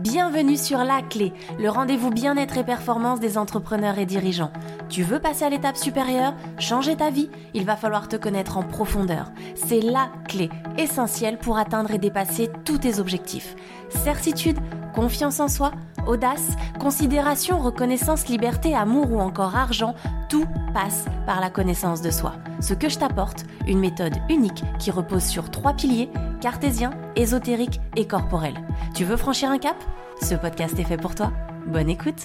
Bienvenue sur La Clé, le rendez-vous bien-être et performance des entrepreneurs et dirigeants. Tu veux passer à l'étape supérieure, changer ta vie Il va falloir te connaître en profondeur. C'est la clé essentielle pour atteindre et dépasser tous tes objectifs. Certitude, confiance en soi, audace, considération, reconnaissance, liberté, amour ou encore argent, tout passe par la connaissance de soi. Ce que je t'apporte, une méthode unique qui repose sur trois piliers, cartésien, ésotérique et corporel. Tu veux franchir un cap? Ce podcast est fait pour toi. Bonne écoute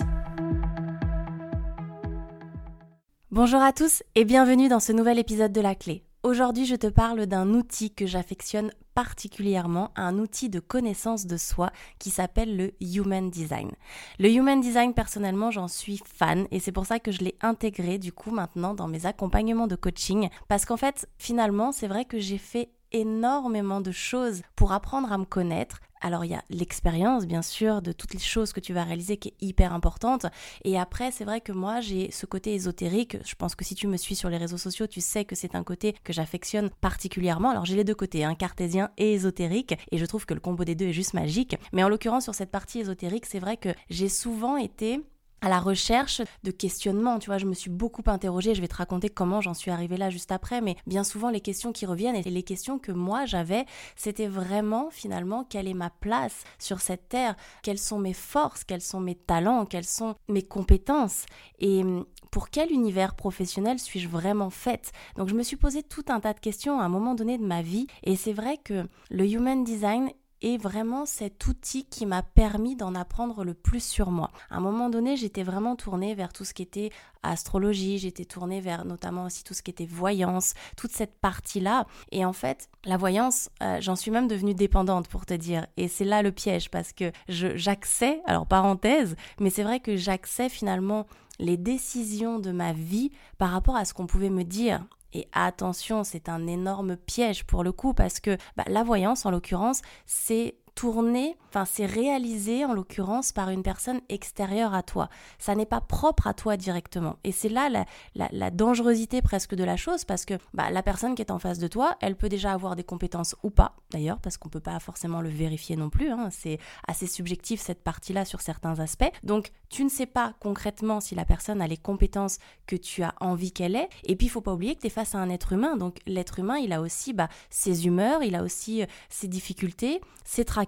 Bonjour à tous et bienvenue dans ce nouvel épisode de La Clé. Aujourd'hui, je te parle d'un outil que j'affectionne particulièrement, un outil de connaissance de soi qui s'appelle le Human Design. Le Human Design, personnellement, j'en suis fan et c'est pour ça que je l'ai intégré du coup maintenant dans mes accompagnements de coaching parce qu'en fait, finalement, c'est vrai que j'ai fait énormément de choses pour apprendre à me connaître. Alors il y a l'expérience bien sûr de toutes les choses que tu vas réaliser qui est hyper importante. Et après c'est vrai que moi j'ai ce côté ésotérique. Je pense que si tu me suis sur les réseaux sociaux tu sais que c'est un côté que j'affectionne particulièrement. Alors j'ai les deux côtés, hein, cartésien et ésotérique. Et je trouve que le combo des deux est juste magique. Mais en l'occurrence sur cette partie ésotérique c'est vrai que j'ai souvent été à la recherche de questionnements. Tu vois, je me suis beaucoup interrogée. Je vais te raconter comment j'en suis arrivée là juste après. Mais bien souvent, les questions qui reviennent et les questions que moi j'avais, c'était vraiment finalement quelle est ma place sur cette terre, quelles sont mes forces, quels sont mes talents, quelles sont mes compétences? Et hum, pour quel univers professionnel suis-je vraiment faite? Donc je me suis posé tout un tas de questions à un moment donné de ma vie et c'est vrai que le human design et vraiment cet outil qui m'a permis d'en apprendre le plus sur moi. À un moment donné, j'étais vraiment tournée vers tout ce qui était astrologie, j'étais tournée vers notamment aussi tout ce qui était voyance, toute cette partie-là. Et en fait, la voyance, euh, j'en suis même devenue dépendante pour te dire. Et c'est là le piège parce que j'accès, alors parenthèse, mais c'est vrai que j'accès finalement les décisions de ma vie par rapport à ce qu'on pouvait me dire. Et attention, c'est un énorme piège pour le coup parce que bah, la voyance, en l'occurrence, c'est tourné, enfin c'est réalisé en l'occurrence par une personne extérieure à toi. Ça n'est pas propre à toi directement. Et c'est là la, dangerosité presque de la chose parce que bah, la personne qui est en face de toi, elle peut déjà avoir des compétences ou pas d'ailleurs parce qu'on peut pas forcément le vérifier non plus. Hein. C'est assez subjectif cette partie-là sur certains aspects. Donc tu ne sais pas concrètement si la personne a les compétences que tu as envie qu'elle ait. Et puis il faut pas oublier que tu es face à un être humain. Donc l'être humain, il a aussi bah, ses humeurs, il a aussi euh, ses difficultés, ses tracas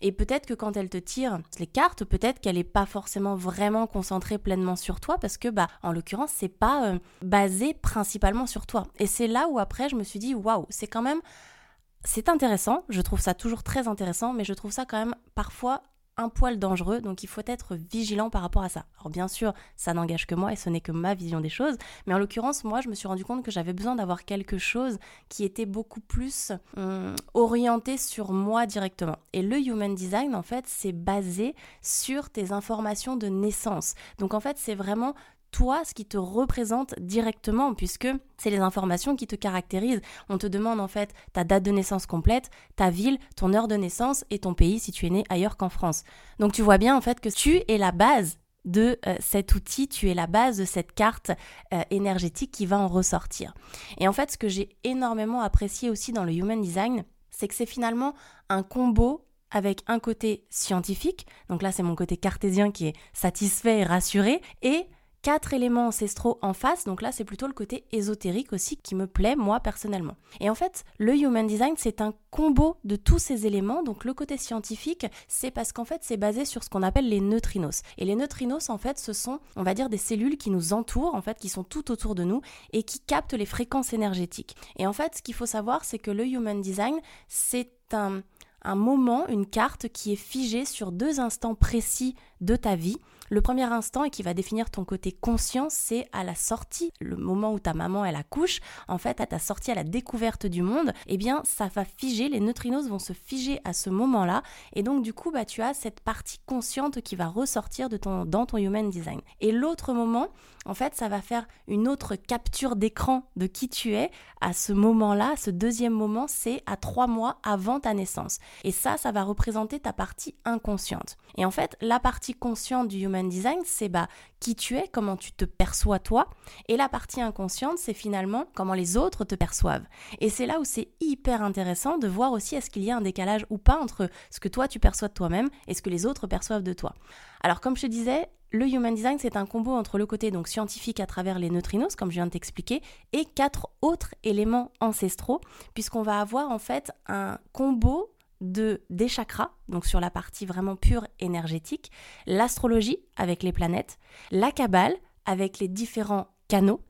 et peut-être que quand elle te tire les cartes, peut-être qu'elle n'est pas forcément vraiment concentrée pleinement sur toi parce que, bah, en l'occurrence, c'est pas euh, basé principalement sur toi. Et c'est là où après, je me suis dit, waouh, c'est quand même. C'est intéressant, je trouve ça toujours très intéressant, mais je trouve ça quand même parfois un poil dangereux, donc il faut être vigilant par rapport à ça. Alors bien sûr, ça n'engage que moi et ce n'est que ma vision des choses, mais en l'occurrence, moi, je me suis rendu compte que j'avais besoin d'avoir quelque chose qui était beaucoup plus hum, orienté sur moi directement. Et le Human Design, en fait, c'est basé sur tes informations de naissance. Donc en fait, c'est vraiment toi ce qui te représente directement, puisque c'est les informations qui te caractérisent. On te demande en fait ta date de naissance complète, ta ville, ton heure de naissance et ton pays si tu es né ailleurs qu'en France. Donc tu vois bien en fait que tu es la base de euh, cet outil, tu es la base de cette carte euh, énergétique qui va en ressortir. Et en fait, ce que j'ai énormément apprécié aussi dans le Human Design, c'est que c'est finalement un combo avec un côté scientifique, donc là c'est mon côté cartésien qui est satisfait et rassuré, et quatre éléments ancestraux en face, donc là c'est plutôt le côté ésotérique aussi qui me plaît moi personnellement. Et en fait, le Human Design c'est un combo de tous ces éléments, donc le côté scientifique c'est parce qu'en fait c'est basé sur ce qu'on appelle les neutrinos. Et les neutrinos en fait ce sont, on va dire, des cellules qui nous entourent, en fait qui sont tout autour de nous et qui captent les fréquences énergétiques. Et en fait ce qu'il faut savoir c'est que le Human Design c'est un un moment, une carte qui est figée sur deux instants précis de ta vie le premier instant et qui va définir ton côté conscient, c'est à la sortie, le moment où ta maman elle accouche, en fait à ta sortie à la découverte du monde, eh bien ça va figer, les neutrinos vont se figer à ce moment-là et donc du coup bah tu as cette partie consciente qui va ressortir de ton, dans ton human design. Et l'autre moment, en fait, ça va faire une autre capture d'écran de qui tu es à ce moment-là. Ce deuxième moment, c'est à trois mois avant ta naissance. Et ça, ça va représenter ta partie inconsciente. Et en fait, la partie consciente du human Human Design, c'est bah, qui tu es, comment tu te perçois toi. Et la partie inconsciente, c'est finalement comment les autres te perçoivent. Et c'est là où c'est hyper intéressant de voir aussi est-ce qu'il y a un décalage ou pas entre ce que toi tu perçois de toi-même et ce que les autres perçoivent de toi. Alors comme je te disais, le Human Design, c'est un combo entre le côté donc scientifique à travers les neutrinos, comme je viens de t'expliquer, et quatre autres éléments ancestraux, puisqu'on va avoir en fait un combo de des chakras, donc sur la partie vraiment pure énergétique, l'astrologie avec les planètes, la cabale avec les différents canaux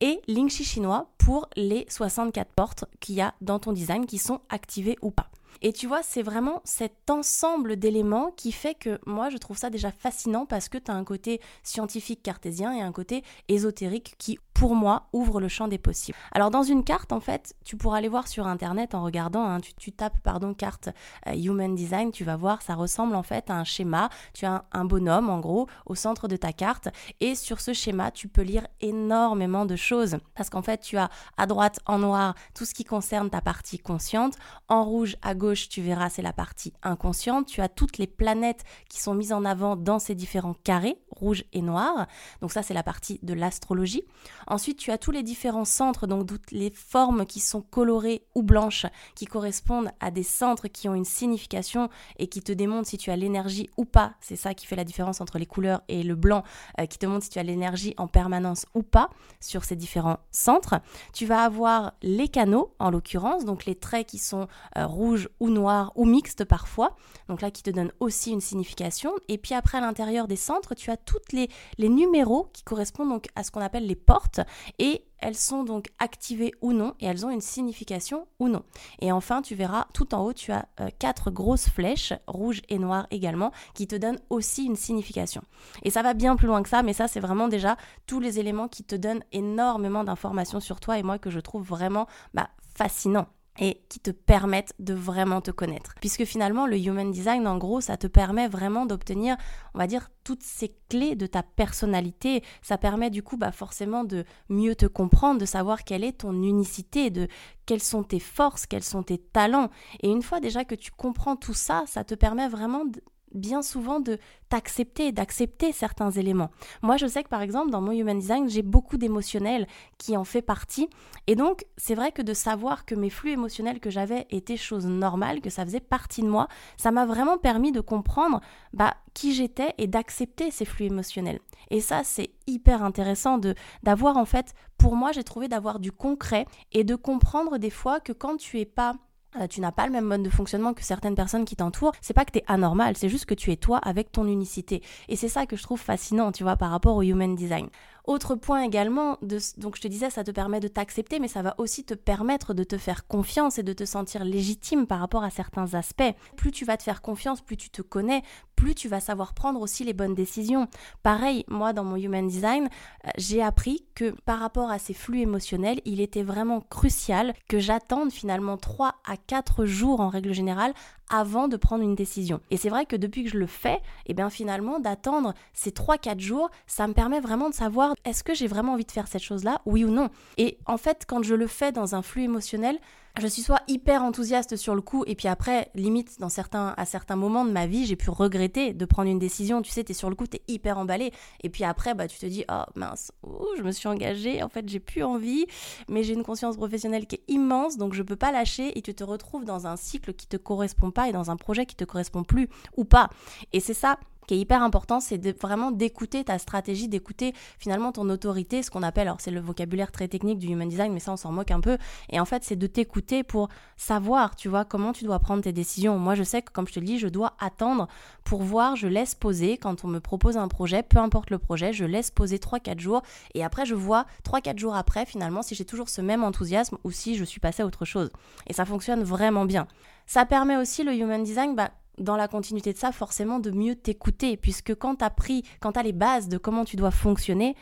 et l'ingxi chinois pour les 64 portes qu'il y a dans ton design qui sont activées ou pas. Et tu vois, c'est vraiment cet ensemble d'éléments qui fait que moi, je trouve ça déjà fascinant parce que tu as un côté scientifique cartésien et un côté ésotérique qui, pour moi, ouvre le champ des possibles. Alors, dans une carte, en fait, tu pourras aller voir sur Internet en regardant, hein, tu, tapes, pardon, carte euh, Human Design, tu vas voir, ça ressemble en fait à un schéma. Tu as un, bonhomme, en gros, au centre de ta carte. Et sur ce schéma, tu peux lire énormément de choses. Parce qu'en fait, tu as à droite, en noir, tout ce qui concerne ta partie consciente. En rouge, à gauche, tu verras, c'est la partie inconsciente. Tu as toutes les planètes qui sont mises en avant dans ces différents carrés, rouge et noir. Donc ça, c'est la partie de l'astrologie. Ensuite, tu as tous les différents centres, donc toutes les formes qui sont colorées ou blanches, qui correspondent à des centres qui ont une signification et qui te démontrent si tu as l'énergie ou pas. C'est ça qui fait la différence entre les couleurs et le blanc, euh, qui te montre si tu as l'énergie en permanence ou pas sur ces différents centres. Tu vas avoir les canaux, en l'occurrence, donc les traits qui sont euh, rouges ou noir ou mixte parfois. Donc là qui te donne aussi une signification. Et puis après à l'intérieur des centres, tu as toutes les, les numéros qui correspondent donc à ce qu'on appelle les portes et elles sont donc activées ou non et elles ont une signification ou non. Et enfin, tu verras tout en haut, tu as euh, quatre grosses flèches, rouges et noires également, qui te donnent aussi une signification. Et ça va bien plus loin que ça, mais ça, c'est vraiment déjà tous les éléments qui te donnent énormément d'informations sur toi et moi que je trouve vraiment bah, fascinant et qui te permettent de vraiment te connaître. Puisque finalement, le Human Design, en gros, ça te permet vraiment d'obtenir, on va dire, toutes ces clés de ta personnalité. Ça permet du coup, bah, forcément, de mieux te comprendre, de savoir quelle est ton unicité, de quelles sont tes forces, quels sont tes talents. Et une fois déjà que tu comprends tout ça, ça te permet vraiment bien souvent de t'accepter, d'accepter certains éléments. Moi, je sais que par exemple, dans mon Human Design, j'ai beaucoup d'émotionnel qui en fait partie. Et donc, c'est vrai que de savoir que mes flux émotionnels que j'avais étaient choses normales, que ça faisait partie de moi, ça m'a vraiment permis de comprendre bah, qui j'étais et d'accepter ces flux émotionnels. Et ça, c'est hyper intéressant de d'avoir en fait, pour moi, j'ai trouvé d'avoir du concret et de comprendre des fois que quand tu es pas tu n'as pas le même mode de fonctionnement que certaines personnes qui t'entourent, c'est pas que tu es anormal, c'est juste que tu es toi avec ton unicité. Et c'est ça que je trouve fascinant, tu vois, par rapport au human design. Autre point également, donc je te disais, ça te permet de t'accepter, mais ça va aussi te permettre de te faire confiance et de te sentir légitime par rapport à certains aspects. Plus tu vas te faire confiance, plus tu te connais, plus tu vas savoir prendre aussi les bonnes décisions. Pareil, moi dans mon Human Design, euh, j'ai appris que par rapport à ces flux émotionnels, il était vraiment crucial que j'attende finalement 3 à 4 jours en règle générale avant de prendre une décision. Et c'est vrai que depuis que je le fais, et eh bien finalement d'attendre ces 3-4 jours, ça me permet vraiment de savoir est-ce que j'ai vraiment envie de faire cette chose-là, oui ou non? Et en fait, quand je le fais dans un flux émotionnel, je suis soit hyper enthousiaste sur le coup et puis après limite dans certains à certains moments de ma vie j'ai pu regretter de prendre une décision. Tu sais tu es sur le coup tu es hyper emballé. Et puis après bah tu te dis oh mince je me suis engagée. En fait j'ai plus envie. Mais j'ai une conscience professionnelle qui est immense donc je peux pas lâcher. Et tu te retrouves dans un cycle qui te correspond pas et dans un projet qui te correspond plus ou pas. Et c'est ça qui est hyper important, c'est vraiment d'écouter ta stratégie, d'écouter finalement ton autorité, ce qu'on appelle, alors c'est le vocabulaire très technique du human design, mais ça on s'en moque un peu. Et en fait, c'est de t'écouter pour savoir, tu vois, comment tu dois prendre tes décisions. Moi, je sais que comme je te le dis, je dois attendre pour voir, je laisse poser quand on me propose un projet, peu importe le projet, je laisse poser 3-4 jours et après je vois 3-4 jours après finalement si j'ai toujours ce même enthousiasme ou si je suis passé à autre chose. Et ça fonctionne vraiment bien. Ça permet aussi le human design, bah, dans la continuité de ça, forcément de mieux t'écouter, puisque quand tu as pris, quand tu as les bases de comment tu dois fonctionner,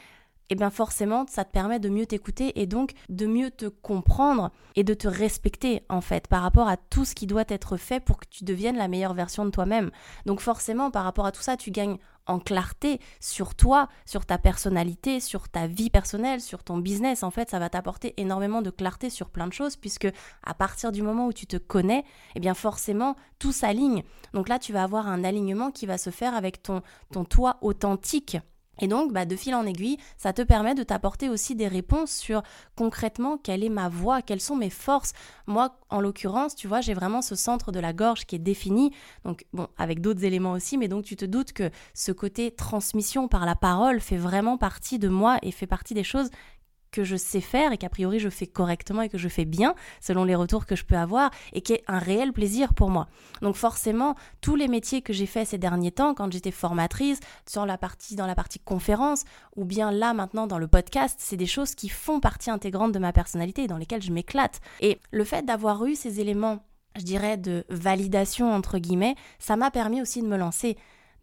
eh bien forcément, ça te permet de mieux t'écouter et donc de mieux te comprendre et de te respecter en fait par rapport à tout ce qui doit être fait pour que tu deviennes la meilleure version de toi-même. Donc forcément, par rapport à tout ça, tu gagnes en clarté sur toi, sur ta personnalité, sur ta vie personnelle, sur ton business. En fait, ça va t'apporter énormément de clarté sur plein de choses puisque à partir du moment où tu te connais, eh bien forcément, tout s'aligne. Donc là, tu vas avoir un alignement qui va se faire avec ton, ton toi authentique. Et donc, bah, de fil en aiguille, ça te permet de t'apporter aussi des réponses sur concrètement quelle est ma voix, quelles sont mes forces. Moi, en l'occurrence, tu vois, j'ai vraiment ce centre de la gorge qui est défini, donc bon, avec d'autres éléments aussi, mais donc tu te doutes que ce côté transmission par la parole fait vraiment partie de moi et fait partie des choses que je sais faire et qu'a priori je fais correctement et que je fais bien selon les retours que je peux avoir et qui est un réel plaisir pour moi. Donc forcément, tous les métiers que j'ai fait ces derniers temps quand j'étais formatrice sur la partie dans la partie conférence ou bien là maintenant dans le podcast, c'est des choses qui font partie intégrante de ma personnalité et dans lesquelles je m'éclate. Et le fait d'avoir eu ces éléments je dirais, de validation, entre guillemets, ça m'a permis aussi de me lancer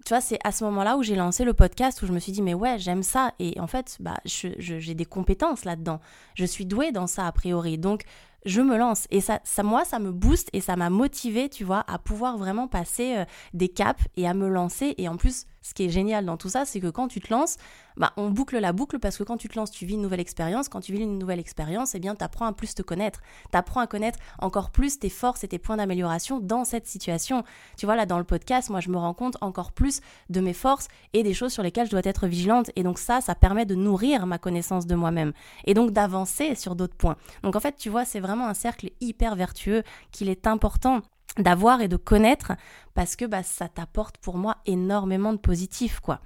tu vois, c'est à ce moment-là où j'ai lancé le podcast où je me suis dit, mais ouais, j'aime ça. Et en fait, bah, j'ai des compétences là-dedans. Je suis douée dans ça, a priori. Donc, je me lance. Et ça, ça moi, ça me booste et ça m'a motivé, tu vois, à pouvoir vraiment passer euh, des caps et à me lancer. Et en plus, ce qui est génial dans tout ça, c'est que quand tu te lances, bah, on boucle la boucle parce que quand tu te lances, tu vis une nouvelle expérience. Quand tu vis une nouvelle expérience, eh bien, tu apprends à plus te connaître. Tu apprends à connaître encore plus tes forces et tes points d'amélioration dans cette situation. Tu vois, là, dans le podcast, moi, je me rends compte encore plus de mes forces et des choses sur lesquelles je dois être vigilante. Et donc, ça, ça permet de nourrir ma connaissance de moi-même et donc d'avancer sur d'autres points. Donc, en fait, tu vois, c'est vraiment un cercle hyper vertueux qu'il est important d'avoir et de connaître parce que bah, ça t'apporte pour moi énormément de positif quoi.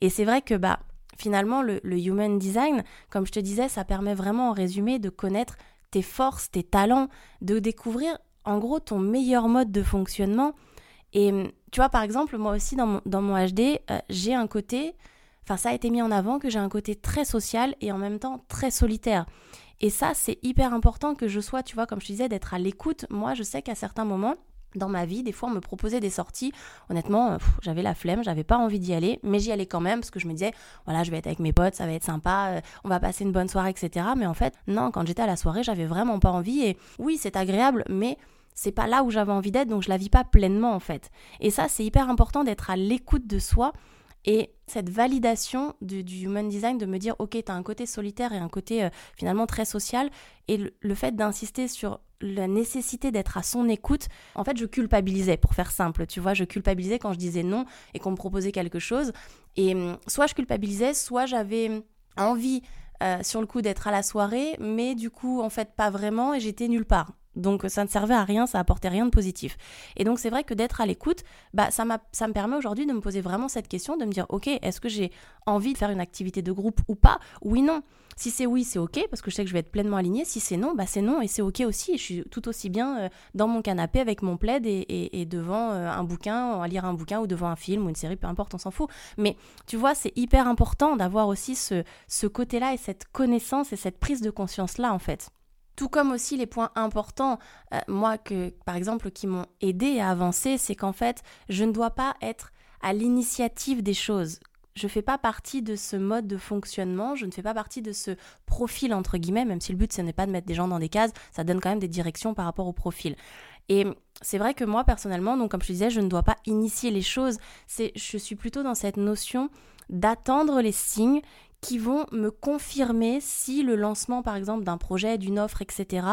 Et c'est vrai que bah finalement le, human design, comme je te disais, ça permet vraiment en résumé de connaître tes forces, tes talents, de découvrir en gros ton meilleur mode de fonctionnement. Et tu vois par exemple moi aussi dans mon, dans mon HD, euh, j'ai un côté, enfin ça a été mis en avant que j'ai un côté très social et en même temps très solitaire. Et ça, c'est hyper important que je sois, tu vois, comme je te disais, d'être à l'écoute. Moi, je sais qu'à certains moments, dans ma vie, des fois on me proposait des sorties. Honnêtement, euh, j'avais la flemme, j'avais pas envie d'y aller, mais j'y allais quand même parce que je me disais, voilà, je vais être avec mes potes, ça va être sympa, euh, on va passer une bonne soirée, etc. Mais en fait, non, quand j'étais à la soirée, j'avais vraiment pas envie. Et oui, c'est agréable, mais c'est pas là où j'avais envie d'être, donc je la vis pas pleinement en fait. Et ça, c'est hyper important d'être à l'écoute de soi et cette validation du, human design, de me dire, ok, tu as un côté solitaire et un côté euh, finalement très social, et le, fait d'insister sur la nécessité d'être à son écoute, en fait, je culpabilisais, pour faire simple, tu vois, je culpabilisais quand je disais non et qu'on me proposait quelque chose. Et hum, soit je culpabilisais, soit j'avais envie euh, sur le coup d'être à la soirée, mais du coup, en fait, pas vraiment, et j'étais nulle part. Donc ça ne servait à rien, ça apportait rien de positif. Et donc c'est vrai que d'être à l'écoute, bah, ça, ça me permet aujourd'hui de me poser vraiment cette question, de me dire, ok, est-ce que j'ai envie de faire une activité de groupe ou pas? Oui, non. Si c'est oui, c'est ok, parce que je sais que je vais être pleinement alignée. Si c'est non, bah c'est non, et c'est ok aussi. je suis tout aussi bien euh, dans mon canapé avec mon plaid et, devant euh, un bouquin, à lire un bouquin ou devant un film ou une série, peu importe, on s'en fout. Mais tu vois, c'est hyper important d'avoir aussi ce, ce côté-là et cette connaissance et cette prise de conscience-là, en fait. Tout comme aussi les points importants, euh, moi, que, par exemple, qui m'ont aidé à avancer, c'est qu'en fait, je ne dois pas être à l'initiative des choses. Je ne fais pas partie de ce mode de fonctionnement, je ne fais pas partie de ce profil, entre guillemets, même si le but, ce n'est pas de mettre des gens dans des cases, ça donne quand même des directions par rapport au profil. Et c'est vrai que moi, personnellement, donc comme je disais, je ne dois pas initier les choses, je suis plutôt dans cette notion d'attendre les signes qui vont me confirmer si le lancement, par exemple, d'un projet, d'une offre, etc.,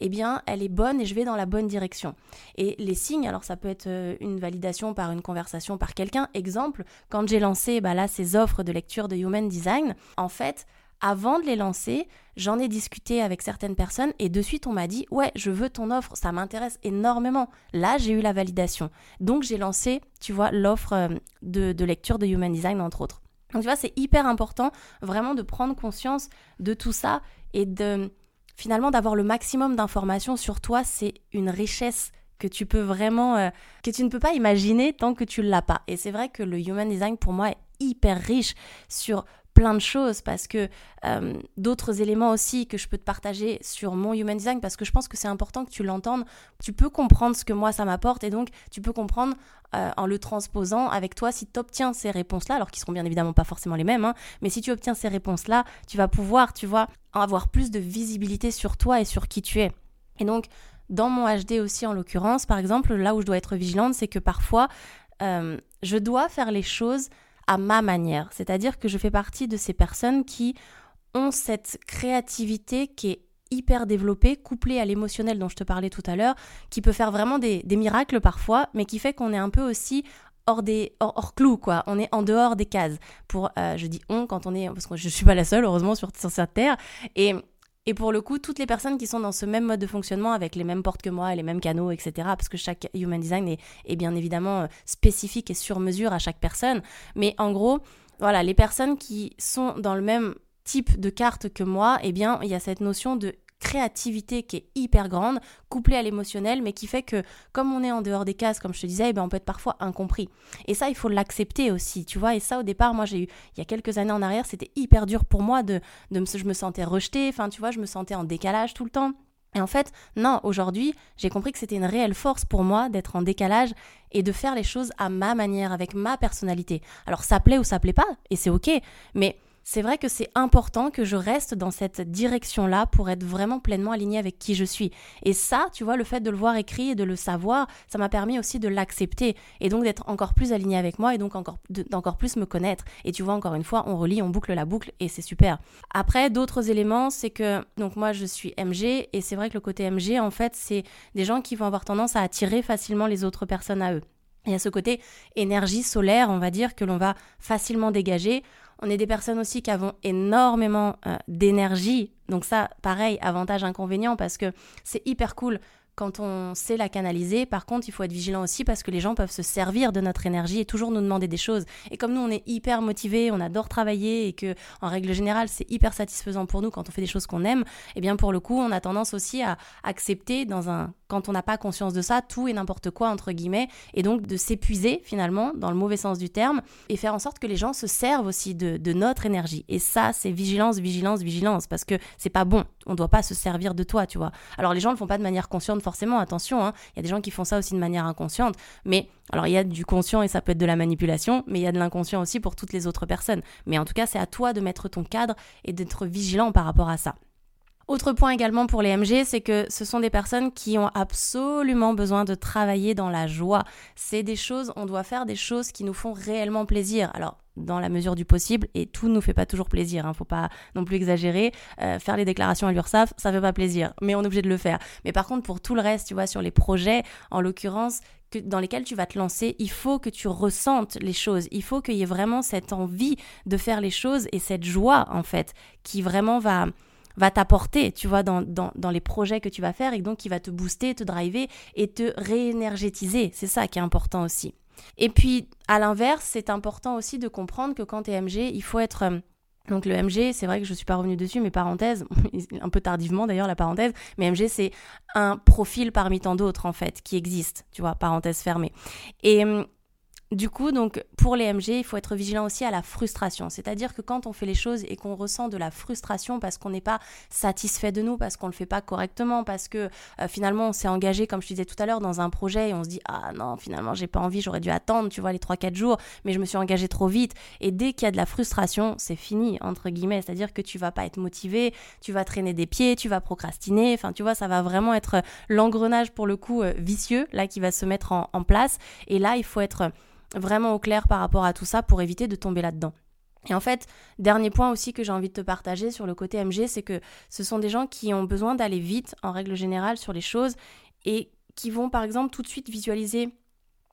eh bien, elle est bonne et je vais dans la bonne direction. Et les signes, alors ça peut être euh, une validation par une conversation par quelqu'un. Exemple, quand j'ai lancé bah là, ces offres de lecture de Human Design, en fait, avant de les lancer, j'en ai discuté avec certaines personnes et de suite on m'a dit ouais je veux ton offre, ça m'intéresse énormément. Là j'ai eu la validation. Donc j'ai lancé, tu vois, l'offre euh, de, de lecture de Human Design entre autres. Donc tu vois, c'est hyper important vraiment de prendre conscience de tout ça et de finalement d'avoir le maximum d'informations sur toi, c'est une richesse que tu peux vraiment euh, que tu ne peux pas imaginer tant que tu l'as pas. Et c'est vrai que le human design pour moi est hyper riche sur plein de choses parce que euh, d'autres éléments aussi que je peux te partager sur mon human design parce que je pense que c'est important que tu l'entendes. Tu peux comprendre ce que moi ça m'apporte et donc tu peux comprendre euh, en le transposant avec toi si tu obtiens ces réponses-là, alors qu'ils seront bien évidemment pas forcément les mêmes, hein, mais si tu obtiens ces réponses-là, tu vas pouvoir, tu vois, avoir plus de visibilité sur toi et sur qui tu es. Et donc, dans mon HD aussi en l'occurrence, par exemple, là où je dois être vigilante, c'est que parfois, euh, je dois faire les choses à ma manière. C'est-à-dire que je fais partie de ces personnes qui ont cette créativité qui est hyper développée, couplée à l'émotionnel dont je te parlais tout à l'heure, qui peut faire vraiment des, miracles parfois, mais qui fait qu'on est un peu aussi hors des hors, clous quoi. On est en dehors des cases. Pour euh, je dis on quand on est parce que je suis pas la seule heureusement sur cette terre. Et et pour le coup, toutes les personnes qui sont dans ce même mode de fonctionnement avec les mêmes portes que moi, les mêmes canaux, etc., parce que chaque human design est, bien évidemment euh, spécifique et sur mesure à chaque personne. Mais en gros, voilà, les personnes qui sont dans le même type de carte que moi, eh bien, il y a cette notion de créativité qui est hyper grande, couplée à l'émotionnel, mais qui fait que comme on est en dehors des cases, comme je te disais, eh ben on peut être parfois incompris. Et ça, il faut l'accepter aussi, tu vois. Et ça, au départ, moi, j'ai eu, il y a quelques années en arrière, c'était hyper dur pour moi de, de me, je me sentais rejetée, enfin, tu vois, je me sentais en décalage tout le temps. Et en fait, non, aujourd'hui, j'ai compris que c'était une réelle force pour moi d'être en décalage et de faire les choses à ma manière, avec ma personnalité. Alors ça plaît ou ça plaît pas, et c'est ok, mais c'est vrai que c'est important que je reste dans cette direction-là pour être vraiment pleinement alignée avec qui je suis. Et ça, tu vois, le fait de le voir écrit et de le savoir, ça m'a permis aussi de l'accepter et donc d'être encore plus alignée avec moi et donc encore d'encore plus me connaître. Et tu vois, encore une fois, on relie, on boucle la boucle et c'est super. Après, d'autres éléments, c'est que donc moi je suis MG et c'est vrai que le côté MG, en fait, c'est des gens qui vont avoir tendance à attirer facilement les autres personnes à eux. Il y a ce côté énergie solaire, on va dire, que l'on va facilement dégager. On est des personnes aussi qui avons énormément euh, d'énergie. Donc ça, pareil, avantage, inconvénient, parce que c'est hyper cool quand on sait la canaliser. Par contre, il faut être vigilant aussi parce que les gens peuvent se servir de notre énergie et toujours nous demander des choses. Et comme nous, on est hyper motivés, on adore travailler et que, en règle générale, c'est hyper satisfaisant pour nous quand on fait des choses qu'on aime, eh bien, pour le coup, on a tendance aussi à accepter dans un quand on n'a pas conscience de ça, tout et n'importe quoi, entre guillemets, et donc de s'épuiser finalement, dans le mauvais sens du terme, et faire en sorte que les gens se servent aussi de, notre énergie. Et ça, c'est vigilance, vigilance, vigilance, parce que c'est pas bon. On doit pas se servir de toi, tu vois. Alors les gens le font pas de manière consciente forcément, attention, hein. il y a des gens qui font ça aussi de manière inconsciente, mais alors il y a du conscient et ça peut être de la manipulation, mais il y a de l'inconscient aussi pour toutes les autres personnes. Mais en tout cas, c'est à toi de mettre ton cadre et d'être vigilant par rapport à ça. Autre point également pour les MG, c'est que ce sont des personnes qui ont absolument besoin de travailler dans la joie. C'est des choses, on doit faire des choses qui nous font réellement plaisir. Alors, dans la mesure du possible, et tout ne nous fait pas toujours plaisir, hein, faut pas non plus exagérer. Euh, faire les déclarations à l'URSSAF, ça fait pas plaisir, mais on est obligé de le faire. Mais par contre, pour tout le reste, tu vois, sur les projets, en l'occurrence, dans lesquels tu vas te lancer, il faut que tu ressentes les choses. Il faut qu'il y ait vraiment cette envie de faire les choses et cette joie, en fait, qui vraiment va, va t'apporter, tu vois, dans, dans, les projets que tu vas faire et donc qui va te booster, te driver et te réénergétiser. C'est ça qui est important aussi. Et puis, à l'inverse, c'est important aussi de comprendre que quand tu es MG, il faut être... Euh, donc le MG, c'est vrai que je ne suis pas revenue dessus, mais parenthèse, un peu tardivement d'ailleurs la parenthèse, mais MG c'est un profil parmi tant d'autres en fait qui existe, tu vois, parenthèse fermée. Et hum, du coup, donc pour les MG, il faut être vigilant aussi à la frustration. C'est-à-dire que quand on fait les choses et qu'on ressent de la frustration parce qu'on n'est pas satisfait de nous, parce qu'on ne le fait pas correctement, parce que euh, finalement on s'est engagé, comme je disais tout à l'heure, dans un projet et on se dit ah non finalement j'ai pas envie, j'aurais dû attendre, tu vois les 3-4 jours, mais je me suis engagé trop vite. Et dès qu'il y a de la frustration, c'est fini entre guillemets. C'est-à-dire que tu vas pas être motivé, tu vas traîner des pieds, tu vas procrastiner. Enfin tu vois ça va vraiment être l'engrenage pour le coup euh, vicieux là qui va se mettre en place. Et là il faut être vraiment au clair par rapport à tout ça pour éviter de tomber là-dedans. Et en fait, dernier point aussi que j'ai envie de te partager sur le côté MG, c'est que ce sont des gens qui ont besoin d'aller vite en règle générale sur les choses et qui vont par exemple tout de suite visualiser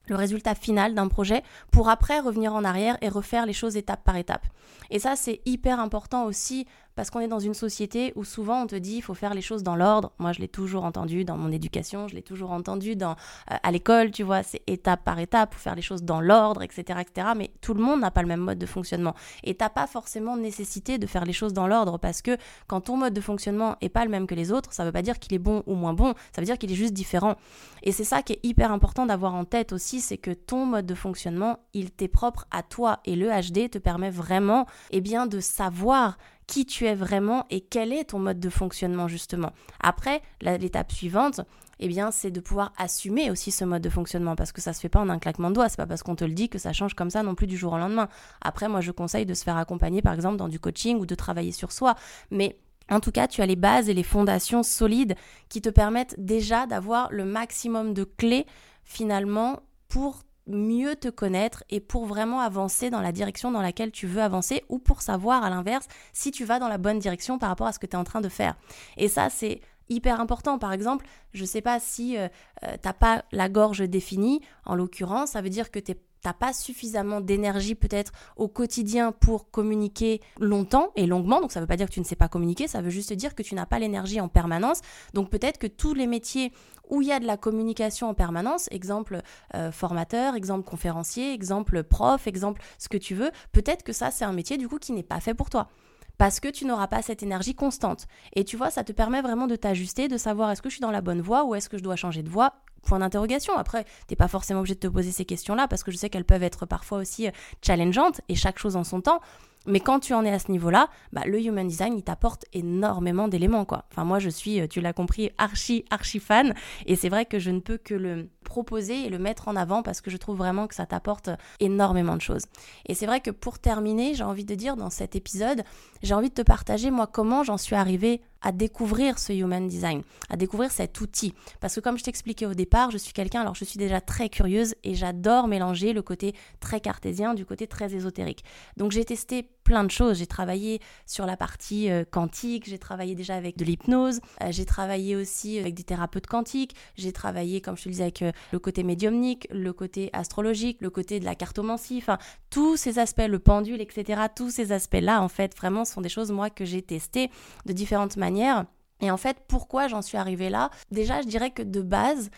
le résultat final d'un projet pour après revenir en arrière et refaire les choses étape par étape. Et ça, c'est hyper important aussi parce qu'on est dans une société où souvent on te dit il faut faire les choses dans l'ordre. Moi, je l'ai toujours entendu dans mon éducation, je l'ai toujours entendu dans, euh, à l'école, tu vois, c'est étape par étape, faut faire les choses dans l'ordre, etc., etc. Mais tout le monde n'a pas le même mode de fonctionnement. Et t'as pas forcément nécessité de faire les choses dans l'ordre parce que quand ton mode de fonctionnement est pas le même que les autres, ça veut pas dire qu'il est bon ou moins bon, ça veut dire qu'il est juste différent. Et c'est ça qui est hyper important d'avoir en tête aussi, c'est que ton mode de fonctionnement, il t'est propre à toi et le HD te permet vraiment, eh bien, de savoir qui tu es vraiment et quel est ton mode de fonctionnement justement. Après, l'étape suivante, eh bien, c'est de pouvoir assumer aussi ce mode de fonctionnement parce que ça se fait pas en un claquement de doigts. C'est pas parce qu'on te le dit que ça change comme ça non plus du jour au lendemain. Après, moi, je conseille de se faire accompagner, par exemple, dans du coaching ou de travailler sur soi. Mais en tout cas, tu as les bases et les fondations solides qui te permettent déjà d'avoir le maximum de clés finalement pour mieux te connaître et pour vraiment avancer dans la direction dans laquelle tu veux avancer ou pour savoir à l'inverse si tu vas dans la bonne direction par rapport à ce que tu es en train de faire. Et ça, c'est hyper important. Par exemple, je ne sais pas si euh, euh, tu n'as pas la gorge définie, en l'occurrence, ça veut dire que tu n'as pas suffisamment d'énergie peut-être au quotidien pour communiquer longtemps et longuement. Donc ça veut pas dire que tu ne sais pas communiquer, ça veut juste dire que tu n'as pas l'énergie en permanence. Donc peut-être que tous les métiers où il y a de la communication en permanence, exemple euh, formateur, exemple conférencier, exemple prof, exemple ce que tu veux, peut-être que ça c'est un métier du coup qui n'est pas fait pour toi parce que tu n'auras pas cette énergie constante. Et tu vois, ça te permet vraiment de t'ajuster, de savoir est-ce que je suis dans la bonne voie ou est-ce que je dois changer de voie point d'interrogation. Après, t'es pas forcément obligé de te poser ces questions-là parce que je sais qu'elles peuvent être parfois aussi euh, challengeantes et chaque chose en son temps. Mais quand tu en es à ce niveau-là, bah, le human design, il t'apporte énormément d'éléments, quoi. Enfin, moi, je suis, euh, tu l'as compris, archi, archi fan. Et c'est vrai que je ne peux que le proposer et le mettre en avant parce que je trouve vraiment que ça t'apporte énormément de choses. Et c'est vrai que pour terminer, j'ai envie de dire dans cet épisode, j'ai envie de te partager, moi, comment j'en suis arrivée à découvrir ce human design, à découvrir cet outil. Parce que comme je t'expliquais au départ, je suis quelqu'un, alors je suis déjà très curieuse et j'adore mélanger le côté très cartésien du côté très ésotérique. Donc j'ai testé plein de choses. J'ai travaillé sur la partie euh, quantique, j'ai travaillé déjà avec de l'hypnose, euh, j'ai travaillé aussi avec des thérapeutes quantiques, j'ai travaillé, comme je te le disais, avec euh, le côté médiumnique, le côté astrologique, le côté de la cartomancie, enfin, tous ces aspects, le pendule, etc., tous ces aspects-là, en fait, vraiment, sont des choses, moi, que j'ai testées de différentes manières. Et en fait, pourquoi j'en suis arrivée là? Déjà, je dirais que de base,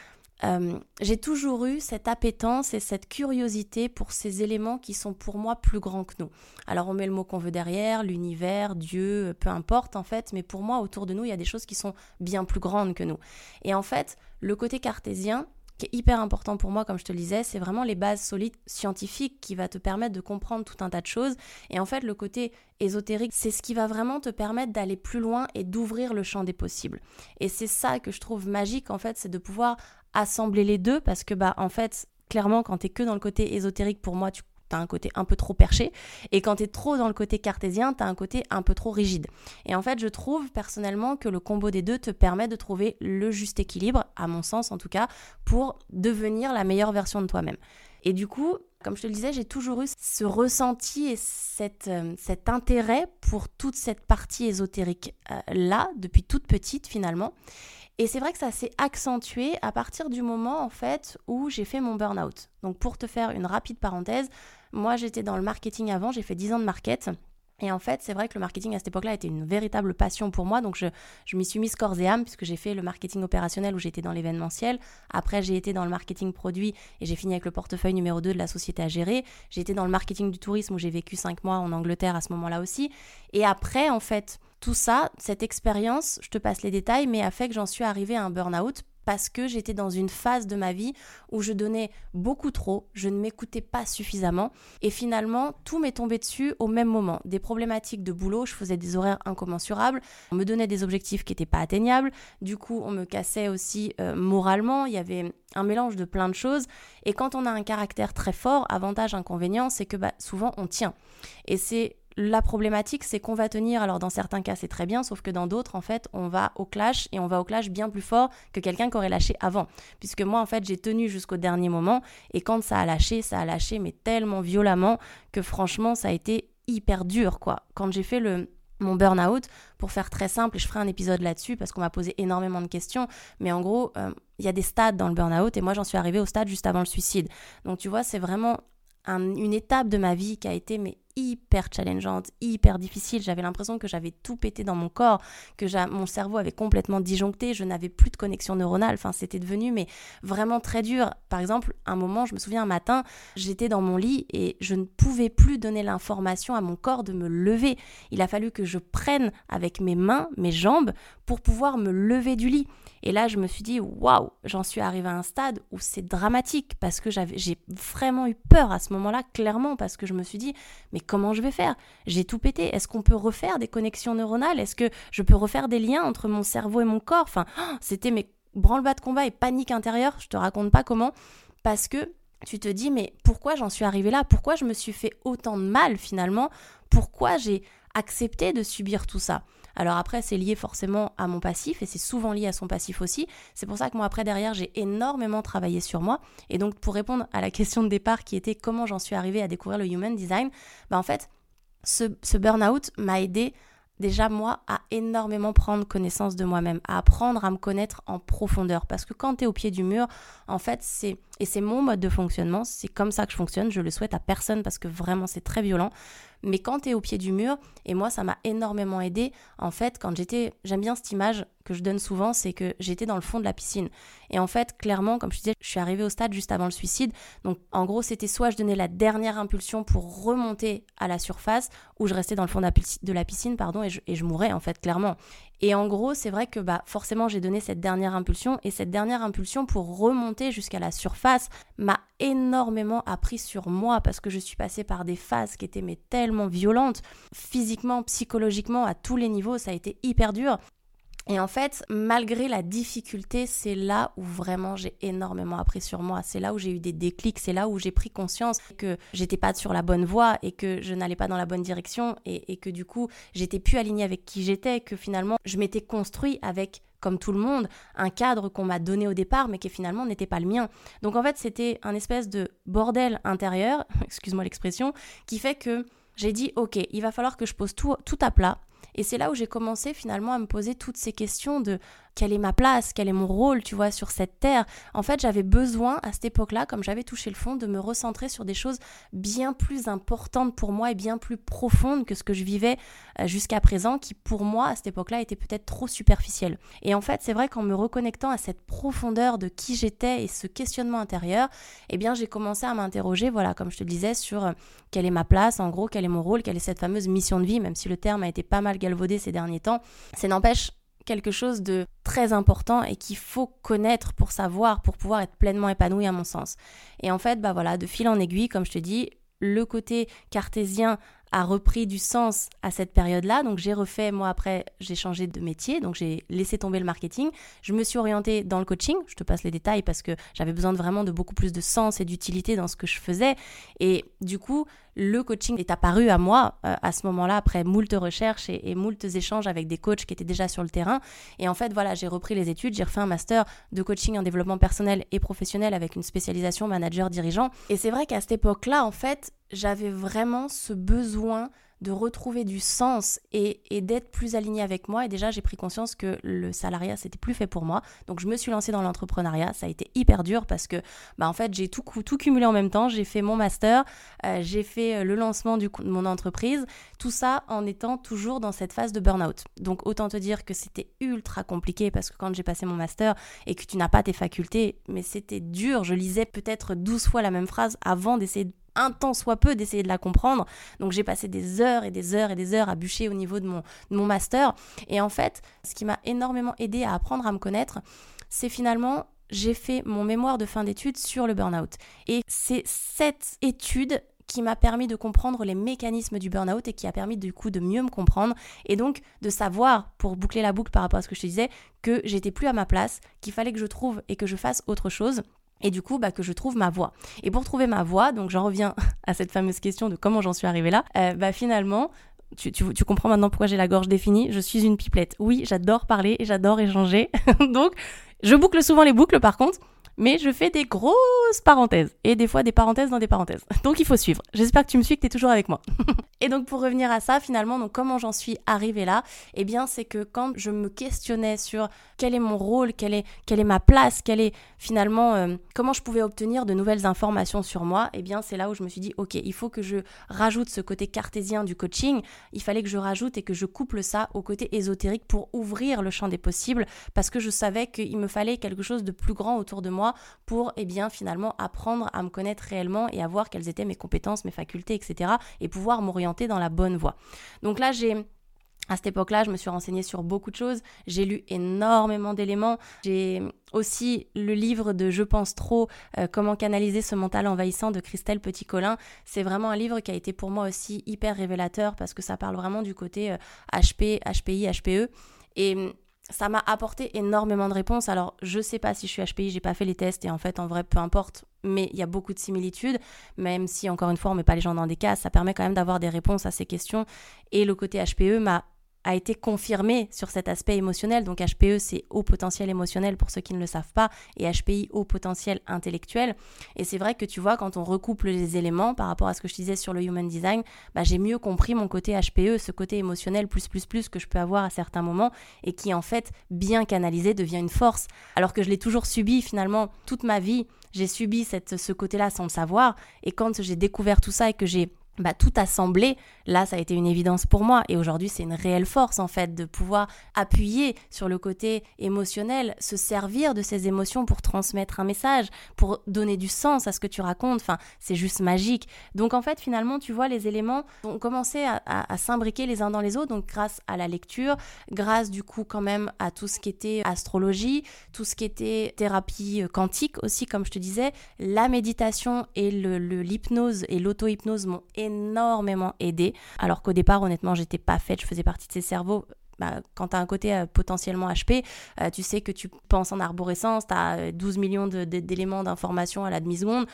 euh, j'ai toujours eu cette appétence et cette curiosité pour ces éléments qui sont pour moi plus grands que nous. Alors on met le mot qu'on veut derrière, l'univers, Dieu, peu importe en fait, mais pour moi autour de nous il y a des choses qui sont bien plus grandes que nous. Et en fait le côté cartésien, qui est hyper important pour moi, comme je te le disais, c'est vraiment les bases solides scientifiques qui va te permettre de comprendre tout un tas de choses. Et en fait, le côté ésotérique, c'est ce qui va vraiment te permettre d'aller plus loin et d'ouvrir le champ des possibles. Et c'est ça que je trouve magique, en fait, c'est de pouvoir assembler les deux parce que, bah, en fait, clairement, quand t'es que dans le côté ésotérique, pour moi, tu t'as un côté un peu trop perché. Et quand t'es trop dans le côté cartésien, t'as un côté un peu trop rigide. Et en fait, je trouve personnellement que le combo des deux te permet de trouver le juste équilibre, à mon sens en tout cas, pour devenir la meilleure version de toi-même. Et du coup, comme je te le disais, j'ai toujours eu ce ressenti et cette, euh, cet intérêt pour toute cette partie ésotérique euh, depuis toute petite finalement. Et c'est vrai que ça s'est accentué à partir du moment en fait où j'ai fait mon burn-out. Donc pour te faire une rapide parenthèse, moi j'étais dans le marketing avant, j'ai fait 10 ans de market. Et en fait, c'est vrai que le marketing à cette époque-là était une véritable passion pour moi. Donc, je, je m'y suis mise corps et âme puisque j'ai fait le marketing opérationnel où j'étais dans l'événementiel. Après, j'ai été dans le marketing produit et j'ai fini avec le portefeuille numéro 2 de la société à gérer. J'ai été dans le marketing du tourisme où j'ai vécu 5 mois en Angleterre à ce moment-là aussi. Et après, en fait, tout ça, cette expérience, je te passe les détails, mais a fait que j'en suis arrivée à un burn-out parce que j'étais dans une phase de ma vie où je donnais beaucoup trop, je ne m'écoutais pas suffisamment et finalement tout m'est tombé dessus au même moment. Des problématiques de boulot, je faisais des horaires incommensurables, on me donnait des objectifs qui n'étaient pas atteignables, du coup on me cassait aussi euh, moralement, il y avait un mélange de plein de choses et quand on a un caractère très fort, avantage inconvénient, c'est que bah, souvent on tient. Et c'est la problématique, c'est qu'on va tenir, alors dans certains cas c'est très bien, sauf que dans d'autres, en fait, on va au clash et on va au clash bien plus fort que quelqu'un qui aurait lâché avant. Puisque moi, en fait, j'ai tenu jusqu'au dernier moment et quand ça a lâché, ça a lâché, mais tellement violemment que franchement, ça a été hyper dur, quoi. Quand j'ai fait le, mon burn-out, pour faire très simple, et je ferai un épisode là-dessus parce qu'on m'a posé énormément de questions, mais en gros, euh, il y a des stades dans le burn-out et moi j'en suis arrivée au stade juste avant le suicide. Donc tu vois, c'est vraiment une étape de ma vie qui a été mais hyper challengeante, hyper difficile. J'avais l'impression que j'avais tout pété dans mon corps, que mon cerveau avait complètement disjoncté, je n'avais plus de connexion neuronale. Enfin, c'était devenu mais vraiment très dur. Par exemple, un moment, je me souviens un matin, j'étais dans mon lit et je ne pouvais plus donner l'information à mon corps de me lever. Il a fallu que je prenne avec mes mains, mes jambes, pour pouvoir me lever du lit. Et là, je me suis dit, waouh, j'en suis arrivée à un stade où c'est dramatique parce que j'ai vraiment eu peur à ce moment-là, clairement, parce que je me suis dit, mais comment je vais faire? J'ai tout pété. Est-ce qu'on peut refaire des connexions neuronales? Est-ce que je peux refaire des liens entre mon cerveau et mon corps? Enfin, c'était mes branle-bas de combat et panique intérieure. Je te raconte pas comment. Parce que tu te dis, mais pourquoi j'en suis arrivée là? Pourquoi je me suis fait autant de mal finalement? Pourquoi j'ai accepté de subir tout ça? Alors après, c'est lié forcément à mon passif et c'est souvent lié à son passif aussi. C'est pour ça que moi, après, derrière, j'ai énormément travaillé sur moi. Et donc, pour répondre à la question de départ qui était comment j'en suis arrivée à découvrir le human design, bah en fait, ce, ce burn-out m'a aidé déjà moi à énormément prendre connaissance de moi-même, à apprendre à me connaître en profondeur. Parce que quand tu es au pied du mur, en fait, c'est, et c'est mon mode de fonctionnement, c'est comme ça que je fonctionne, je le souhaite à personne parce que vraiment c'est très violent. Mais quand tu es au pied du mur, et moi ça m'a énormément aidé, en fait, quand j'étais, j'aime bien cette image que je donne souvent, c'est que j'étais dans le fond de la piscine. Et en fait, clairement, comme je disais, je suis arrivée au stade juste avant le suicide. Donc en gros, c'était soit je donnais la dernière impulsion pour remonter à la surface, ou je restais dans le fond de la piscine, pardon, et je, et je mourais en fait, clairement. Et en gros, c'est vrai que bah, forcément, j'ai donné cette dernière impulsion et cette dernière impulsion pour remonter jusqu'à la surface m'a énormément appris sur moi parce que je suis passée par des phases qui étaient mais tellement violentes, physiquement, psychologiquement, à tous les niveaux, ça a été hyper dur. Et en fait, malgré la difficulté, c'est là où vraiment j'ai énormément appris sur moi. C'est là où j'ai eu des déclics, c'est là où j'ai pris conscience que j'étais pas sur la bonne voie et que je n'allais pas dans la bonne direction et, que du coup, j'étais plus alignée avec qui j'étais, que finalement, je m'étais construit avec comme tout le monde, un cadre qu'on m'a donné au départ, mais qui finalement n'était pas le mien. Donc en fait, c'était un espèce de bordel intérieur, excuse-moi l'expression, qui fait que j'ai dit, ok, il va falloir que je pose tout, tout à plat, et c'est là où j'ai commencé finalement à me poser toutes ces questions de quelle est ma place, quel est mon rôle, tu vois, sur cette terre. En fait, j'avais besoin à cette époque-là, comme j'avais touché le fond, de me recentrer sur des choses bien plus importantes pour moi et bien plus profondes que ce que je vivais euh, jusqu'à présent, qui pour moi, à cette époque-là, était peut-être trop superficiel. Et en fait, c'est vrai qu'en me reconnectant à cette profondeur de qui j'étais et ce questionnement intérieur, eh bien, j'ai commencé à m'interroger, voilà, comme je te disais, sur euh, quelle est ma place, en gros, quel est mon rôle, quelle est cette fameuse mission de vie, même si le terme a été pas mal galvaudé ces derniers temps. C'est n'empêche quelque chose de très important et qu'il faut connaître pour savoir, pour pouvoir être pleinement épanoui à mon sens. Et en fait, bah voilà, de fil en aiguille, comme je te dis, le côté cartésien a repris du sens à cette période-là. Donc j'ai refait, moi après, j'ai changé de métier, donc j'ai laissé tomber le marketing. Je me suis orientée dans le coaching. Je te passe les détails parce que j'avais besoin de vraiment de beaucoup plus de sens et d'utilité dans ce que je faisais. Et du coup, le coaching est apparu à moi euh, à ce moment-là après moult recherches et, et moult échanges avec des coachs qui étaient déjà sur le terrain. Et en fait, voilà, j'ai repris les études, j'ai refait un master de coaching en développement personnel et professionnel avec une spécialisation manager dirigeant. Et c'est vrai qu'à cette époque-là, en fait, j'avais vraiment ce besoin de retrouver du sens et, d'être plus aligné avec moi. Et déjà, j'ai pris conscience que le salariat, c'était plus fait pour moi. Donc, je me suis lancée dans l'entrepreneuriat. Ça a été hyper dur parce que, bah, en fait, j'ai tout, tout cumulé en même temps. J'ai fait mon master, euh, j'ai fait euh, le lancement du, de mon entreprise. Tout ça en étant toujours dans cette phase de burn-out. Donc, autant te dire que c'était ultra compliqué parce que quand j'ai passé mon master et que tu n'as pas tes facultés, mais c'était dur. Je lisais peut-être 12 fois la même phrase avant d'essayer de un temps soit peu d'essayer de la comprendre. Donc j'ai passé des heures et des heures et des heures à bûcher au niveau de mon, mon master. Et en fait, ce qui m'a énormément aidé à apprendre à me connaître, c'est finalement j'ai fait mon mémoire de fin d'études sur le burn-out. Et c'est cette étude qui m'a permis de comprendre les mécanismes du burn-out et qui a permis du coup de mieux me comprendre et donc de savoir, pour boucler la boucle par rapport à ce que je te disais, que j'étais plus à ma place, qu'il fallait que je trouve et que je fasse autre chose et du coup bah, que je trouve ma voix. Et pour trouver ma voix, donc j'en reviens à cette fameuse question de comment j'en suis arrivée là, euh, bah finalement, tu, tu, tu, comprends maintenant pourquoi j'ai la gorge définie, je suis une pipelette. Oui, j'adore parler et j'adore échanger, donc je boucle souvent les boucles par contre, mais je fais des grosses parenthèses et des fois des parenthèses dans des parenthèses. Donc il faut suivre. J'espère que tu me suis, que tu es toujours avec moi. et donc pour revenir à ça, finalement, donc comment j'en suis arrivée là? Eh bien, c'est que quand je me questionnais sur quel est mon rôle, quelle est, est ma place, quelle est finalement euh, comment je pouvais obtenir de nouvelles informations sur moi, eh bien c'est là où je me suis dit ok, il faut que je rajoute ce côté cartésien du coaching, il fallait que je rajoute et que je couple ça au côté ésotérique pour ouvrir le champ des possibles parce que je savais qu'il me fallait quelque chose de plus grand autour de moi pour eh bien finalement apprendre à me connaître réellement et à voir quelles étaient mes compétences, mes facultés, etc. et pouvoir m'orienter dans la bonne voie. Donc là j'ai à cette époque-là, je me suis renseignée sur beaucoup de choses. J'ai lu énormément d'éléments. J'ai aussi le livre de Je pense trop, euh, comment canaliser ce mental envahissant de Christelle Petit-Colin. C'est vraiment un livre qui a été pour moi aussi hyper révélateur parce que ça parle vraiment du côté HP, HPI, HPE. Et ça m'a apporté énormément de réponses. Alors, je sais pas si je suis HPI, j'ai pas fait les tests et en fait, en vrai, peu importe. Mais il y a beaucoup de similitudes, même si encore une fois, on met pas les gens dans des cas, ça permet quand même d'avoir des réponses à ces questions. Et le côté HPE m'a a été confirmé sur cet aspect émotionnel. Donc HPE, c'est haut potentiel émotionnel pour ceux qui ne le savent pas, et HPI, haut potentiel intellectuel. Et c'est vrai que tu vois, quand on recouple les éléments par rapport à ce que je disais sur le human design, bah, j'ai mieux compris mon côté HPE, ce côté émotionnel plus plus plus que je peux avoir à certains moments, et qui en fait, bien canalisé, devient une force. Alors que je l'ai toujours subi finalement toute ma vie. J'ai subi cette, ce côté-là sans le savoir. Et quand j'ai découvert tout ça et que j'ai bah, tout assemblé, là, ça a été une évidence pour moi. Et aujourd'hui, c'est une réelle force, en fait, de pouvoir appuyer sur le côté émotionnel, se servir de ces émotions pour transmettre un message, pour donner du sens à ce que tu racontes. Enfin, c'est juste magique. Donc, en fait, finalement, tu vois, les éléments ont commencé à, s'imbriquer les uns dans les autres. Donc, grâce à la lecture, grâce, du coup, quand même, à tout ce qui était astrologie, tout ce qui était thérapie quantique aussi, comme je te disais, la méditation et l'hypnose le, et l'auto-hypnose m'ont énormément aidé. Alors qu'au départ, honnêtement, j'étais pas faite, je faisais partie de ces cerveaux. Bah, quand tu as un côté euh, potentiellement HP, euh, tu sais que tu penses en arborescence, tu as 12 millions d'éléments d'information à la demi-seconde.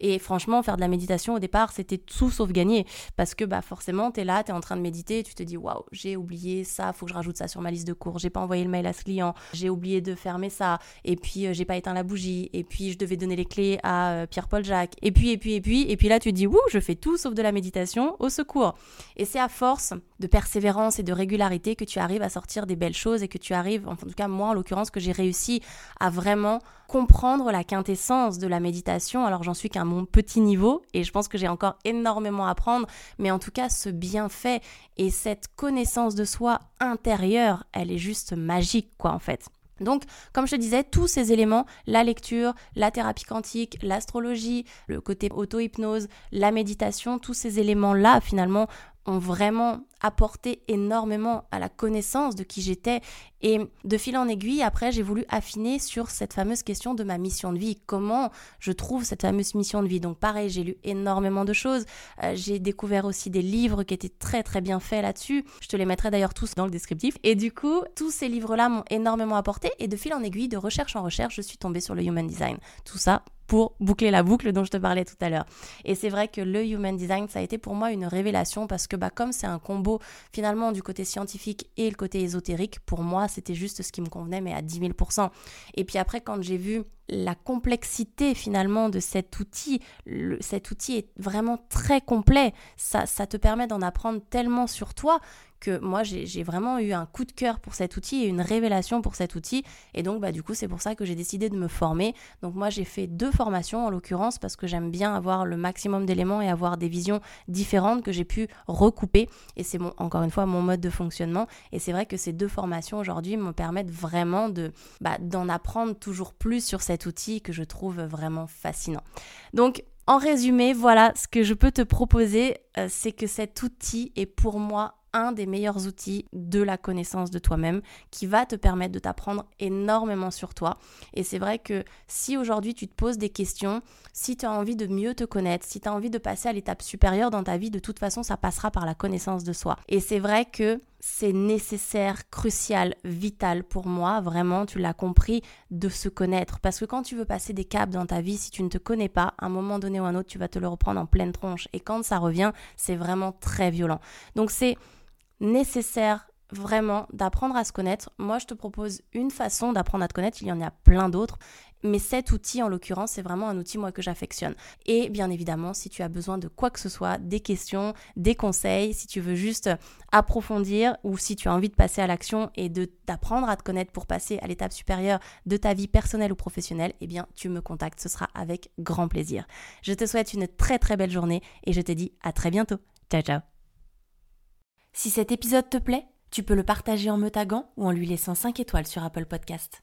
Et franchement, faire de la méditation au départ, c'était tout sauf gagné. Parce que bah, forcément, tu es là, tu es en train de méditer, tu te dis waouh, j'ai oublié ça, faut que je rajoute ça sur ma liste de cours. J'ai pas envoyé le mail à ce client, j'ai oublié de fermer ça, et puis euh, j'ai pas éteint la bougie, et puis je devais donner les clés à euh, Pierre-Paul Jacques, et puis, et puis, et puis, et puis là, tu te dis wouh, je fais tout sauf de la méditation, au secours. Et c'est à force de persévérance et de régularité que tu arrives à sortir des belles choses et que tu arrives, en tout cas moi en l'occurrence, que j'ai réussi à vraiment comprendre la quintessence de la méditation. Alors j'en suis qu'à mon petit niveau et je pense que j'ai encore énormément à apprendre, mais en tout cas ce bienfait et cette connaissance de soi intérieure, elle est juste magique quoi en fait. Donc, comme je te disais, tous ces éléments, la lecture, la thérapie quantique, l'astrologie, le côté auto-hypnose, la méditation, tous ces éléments-là, finalement, ont vraiment apporté énormément à la connaissance de qui j'étais. Et de fil en aiguille, après, j'ai voulu affiner sur cette fameuse question de ma mission de vie. Comment je trouve cette fameuse mission de vie? Donc pareil, j'ai lu énormément de choses. Euh, j'ai découvert aussi des livres qui étaient très très bien faits là-dessus. Je te les mettrai d'ailleurs tous dans le descriptif. Et du coup, tous ces livres-là m'ont énormément apporté. Et de fil en aiguille, de recherche en recherche, je suis tombée sur le Human Design. Tout ça pour boucler la boucle dont je te parlais tout à l'heure. Et c'est vrai que le Human Design, ça a été pour moi une révélation parce que bah, comme c'est un combo finalement du côté scientifique et le côté ésotérique, pour moi c'était juste ce qui me convenait mais à 10 000%. Et puis après quand j'ai vu la complexité finalement de cet outil, cet outil est vraiment très complet, ça, ça te permet d'en apprendre tellement sur toi que moi j'ai vraiment eu un coup de cœur pour cet outil et une révélation pour cet outil. Et donc bah, du coup c'est pour ça que j'ai décidé de me former. Donc moi j'ai fait deux formations en l'occurrence parce que j'aime bien avoir le maximum d'éléments et avoir des visions différentes que j'ai pu recouper. Et c'est encore une fois mon mode de fonctionnement. Et c'est vrai que ces deux formations aujourd'hui me permettent vraiment de bah, d'en apprendre toujours plus sur cet outil que je trouve vraiment fascinant. Donc en résumé, voilà ce que je peux te proposer, euh, c'est que cet outil est pour moi un des meilleurs outils de la connaissance de toi-même qui va te permettre de t'apprendre énormément sur toi. Et c'est vrai que si aujourd'hui tu te poses des questions, si tu as envie de mieux te connaître, si tu as envie de passer à l'étape supérieure dans ta vie, de toute façon ça passera par la connaissance de soi. Et c'est vrai que c'est nécessaire, crucial, vital pour moi, vraiment, tu l'as compris, de se connaître. Parce que quand tu veux passer des caps dans ta vie, si tu ne te connais pas, à un moment donné ou un autre, tu vas te le reprendre en pleine tronche. Et quand ça revient, c'est vraiment très violent. Donc c'est nécessaire vraiment d'apprendre à se connaître. Moi, je te propose une façon d'apprendre à te connaître, il y en a plein d'autres. Mais cet outil, en l'occurrence, c'est vraiment un outil, moi, que j'affectionne. Et bien évidemment, si tu as besoin de quoi que ce soit, des questions, des conseils, si tu veux juste approfondir ou si tu as envie de passer à l'action et de d'apprendre à te connaître pour passer à l'étape supérieure de ta vie personnelle ou professionnelle, eh bien, tu me contactes. Ce sera avec grand plaisir. Je te souhaite une très très belle journée et je te dis à très bientôt. Ciao, ciao. Si cet épisode te plaît, tu peux le partager en me taguant ou en lui laissant 5 étoiles sur Apple Podcast.